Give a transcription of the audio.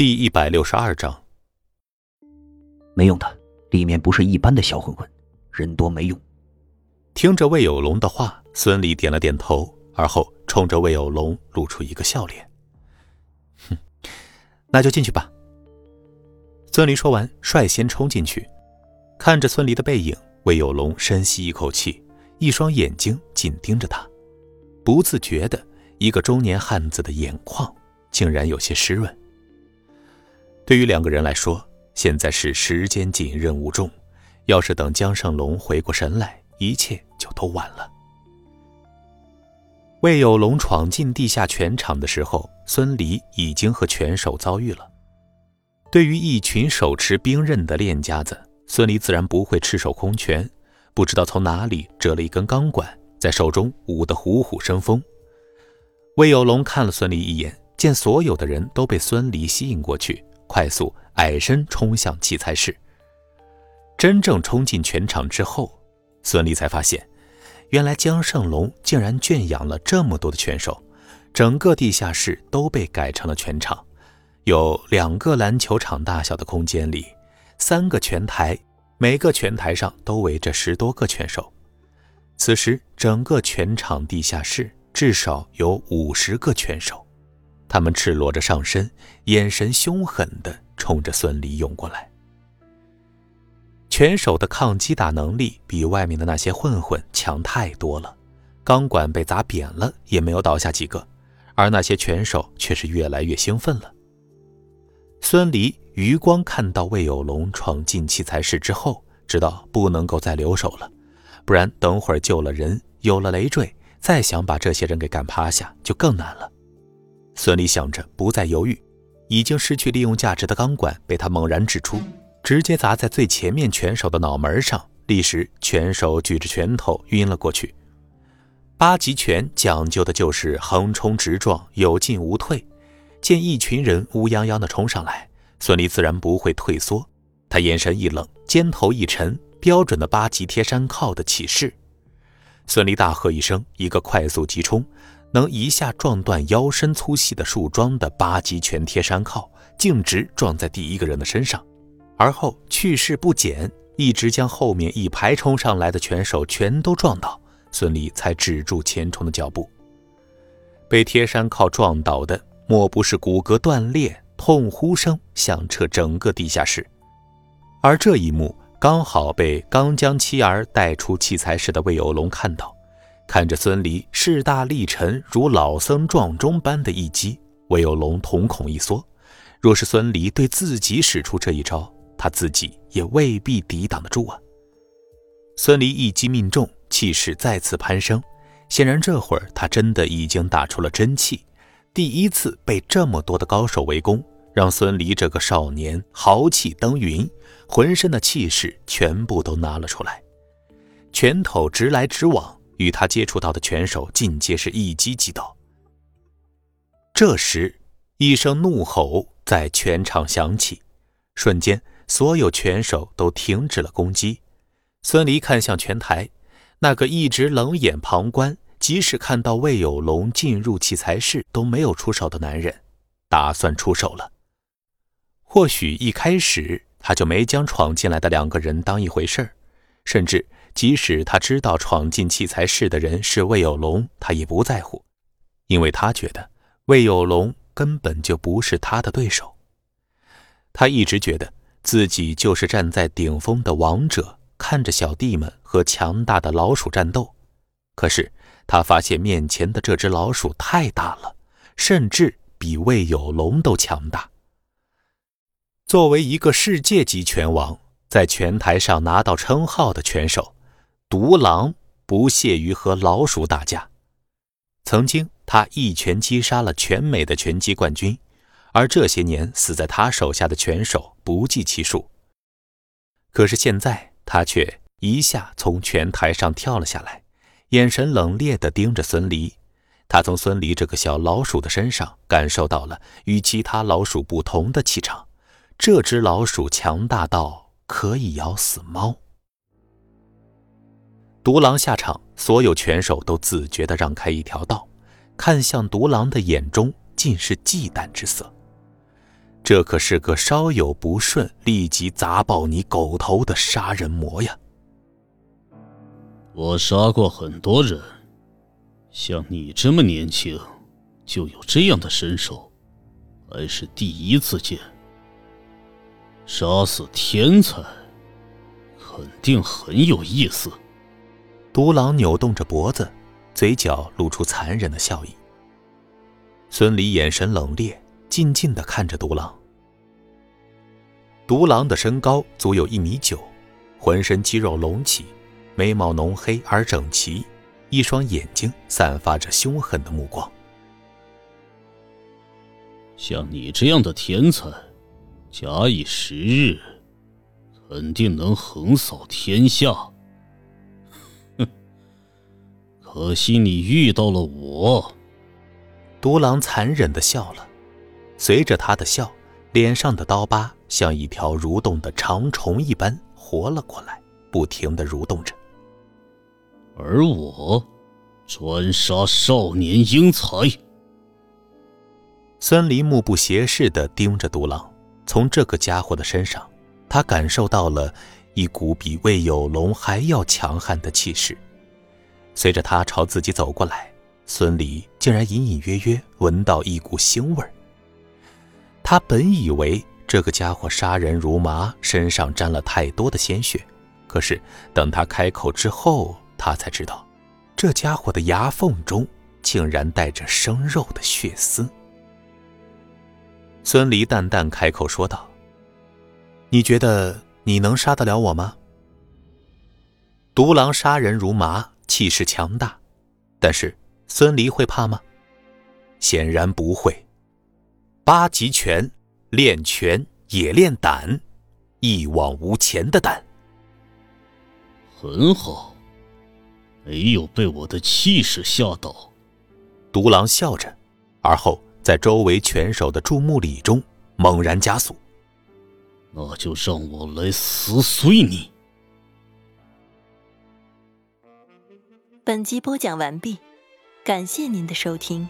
第一百六十二章，没用的，里面不是一般的小混混，人多没用。听着魏有龙的话，孙离点了点头，而后冲着魏有龙露出一个笑脸：“哼，那就进去吧。”孙离说完，率先冲进去。看着孙离的背影，魏有龙深吸一口气，一双眼睛紧盯着他，不自觉的，一个中年汉子的眼眶竟然有些湿润。对于两个人来说，现在是时间紧、任务重。要是等江胜龙回过神来，一切就都晚了。魏有龙闯进地下拳场的时候，孙离已经和拳手遭遇了。对于一群手持兵刃的练家子，孙离自然不会赤手空拳，不知道从哪里折了一根钢管，在手中舞得虎虎生风。魏有龙看了孙离一眼，见所有的人都被孙离吸引过去。快速矮身冲向器材室。真正冲进拳场之后，孙俪才发现，原来江胜龙竟然圈养了这么多的拳手，整个地下室都被改成了拳场，有两个篮球场大小的空间里，三个拳台，每个拳台上都围着十多个拳手。此时，整个拳场地下室至少有五十个拳手。他们赤裸着上身，眼神凶狠地冲着孙离涌过来。拳手的抗击打能力比外面的那些混混强太多了，钢管被砸扁了也没有倒下几个，而那些拳手却是越来越兴奋了。孙离余光看到魏有龙闯进器材室之后，知道不能够再留手了，不然等会儿救了人，有了累赘，再想把这些人给干趴下就更难了。孙俪想着，不再犹豫，已经失去利用价值的钢管被他猛然掷出，直接砸在最前面拳手的脑门上。立时，拳手举着拳头晕了过去。八极拳讲究的就是横冲直撞，有进无退。见一群人乌泱泱的冲上来，孙俪自然不会退缩。他眼神一冷，肩头一沉，标准的八极贴山靠的起势。孙俪大喝一声，一个快速急冲。能一下撞断腰身粗细的树桩的八极拳贴山靠，径直撞在第一个人的身上，而后去势不减，一直将后面一排冲上来的拳手全都撞倒，孙俪才止住前冲的脚步。被贴山靠撞倒的，莫不是骨骼断裂，痛呼声响彻整个地下室。而这一幕刚好被刚将妻儿带出器材室的魏有龙看到。看着孙离势大力沉如老僧撞钟般的一击，魏有龙瞳孔一缩。若是孙离对自己使出这一招，他自己也未必抵挡得住啊！孙离一击命中，气势再次攀升。显然这会儿他真的已经打出了真气。第一次被这么多的高手围攻，让孙离这个少年豪气登云，浑身的气势全部都拿了出来，拳头直来直往。与他接触到的拳手尽皆是一击击倒。这时，一声怒吼在全场响起，瞬间，所有拳手都停止了攻击。孙离看向拳台，那个一直冷眼旁观，即使看到魏有龙进入器材室都没有出手的男人，打算出手了。或许一开始他就没将闯进来的两个人当一回事儿，甚至。即使他知道闯进器材室的人是魏有龙，他也不在乎，因为他觉得魏有龙根本就不是他的对手。他一直觉得自己就是站在顶峰的王者，看着小弟们和强大的老鼠战斗。可是他发现面前的这只老鼠太大了，甚至比魏有龙都强大。作为一个世界级拳王，在拳台上拿到称号的拳手。独狼不屑于和老鼠打架。曾经，他一拳击杀了全美的拳击冠军，而这些年死在他手下的拳手不计其数。可是现在，他却一下从拳台上跳了下来，眼神冷冽地盯着孙离。他从孙离这个小老鼠的身上感受到了与其他老鼠不同的气场。这只老鼠强大到可以咬死猫。独狼下场，所有拳手都自觉地让开一条道，看向独狼的眼中尽是忌惮之色。这可是个稍有不顺立即砸爆你狗头的杀人魔呀！我杀过很多人，像你这么年轻就有这样的身手，还是第一次见。杀死天才，肯定很有意思。独狼扭动着脖子，嘴角露出残忍的笑意。孙离眼神冷冽，静静的看着独狼。独狼的身高足有一米九，浑身肌肉隆起，眉毛浓黑而整齐，一双眼睛散发着凶狠的目光。像你这样的天才，假以时日，肯定能横扫天下。可惜你遇到了我。独狼残忍的笑了，随着他的笑，脸上的刀疤像一条蠕动的长虫一般活了过来，不停的蠕动着。而我，专杀少年英才。孙离目不斜视的盯着独狼，从这个家伙的身上，他感受到了一股比魏有龙还要强悍的气势。随着他朝自己走过来。孙离竟然隐隐约约闻到一股腥味儿。他本以为这个家伙杀人如麻，身上沾了太多的鲜血，可是等他开口之后，他才知道，这家伙的牙缝中竟然带着生肉的血丝。孙离淡淡开口说道：“你觉得你能杀得了我吗？”独狼杀人如麻，气势强大，但是。孙离会怕吗？显然不会。八极拳，练拳也练胆，一往无前的胆。很好，没有被我的气势吓到。独狼笑着，而后在周围拳手的注目礼中猛然加速。那就让我来撕碎你。本集播讲完毕。感谢您的收听。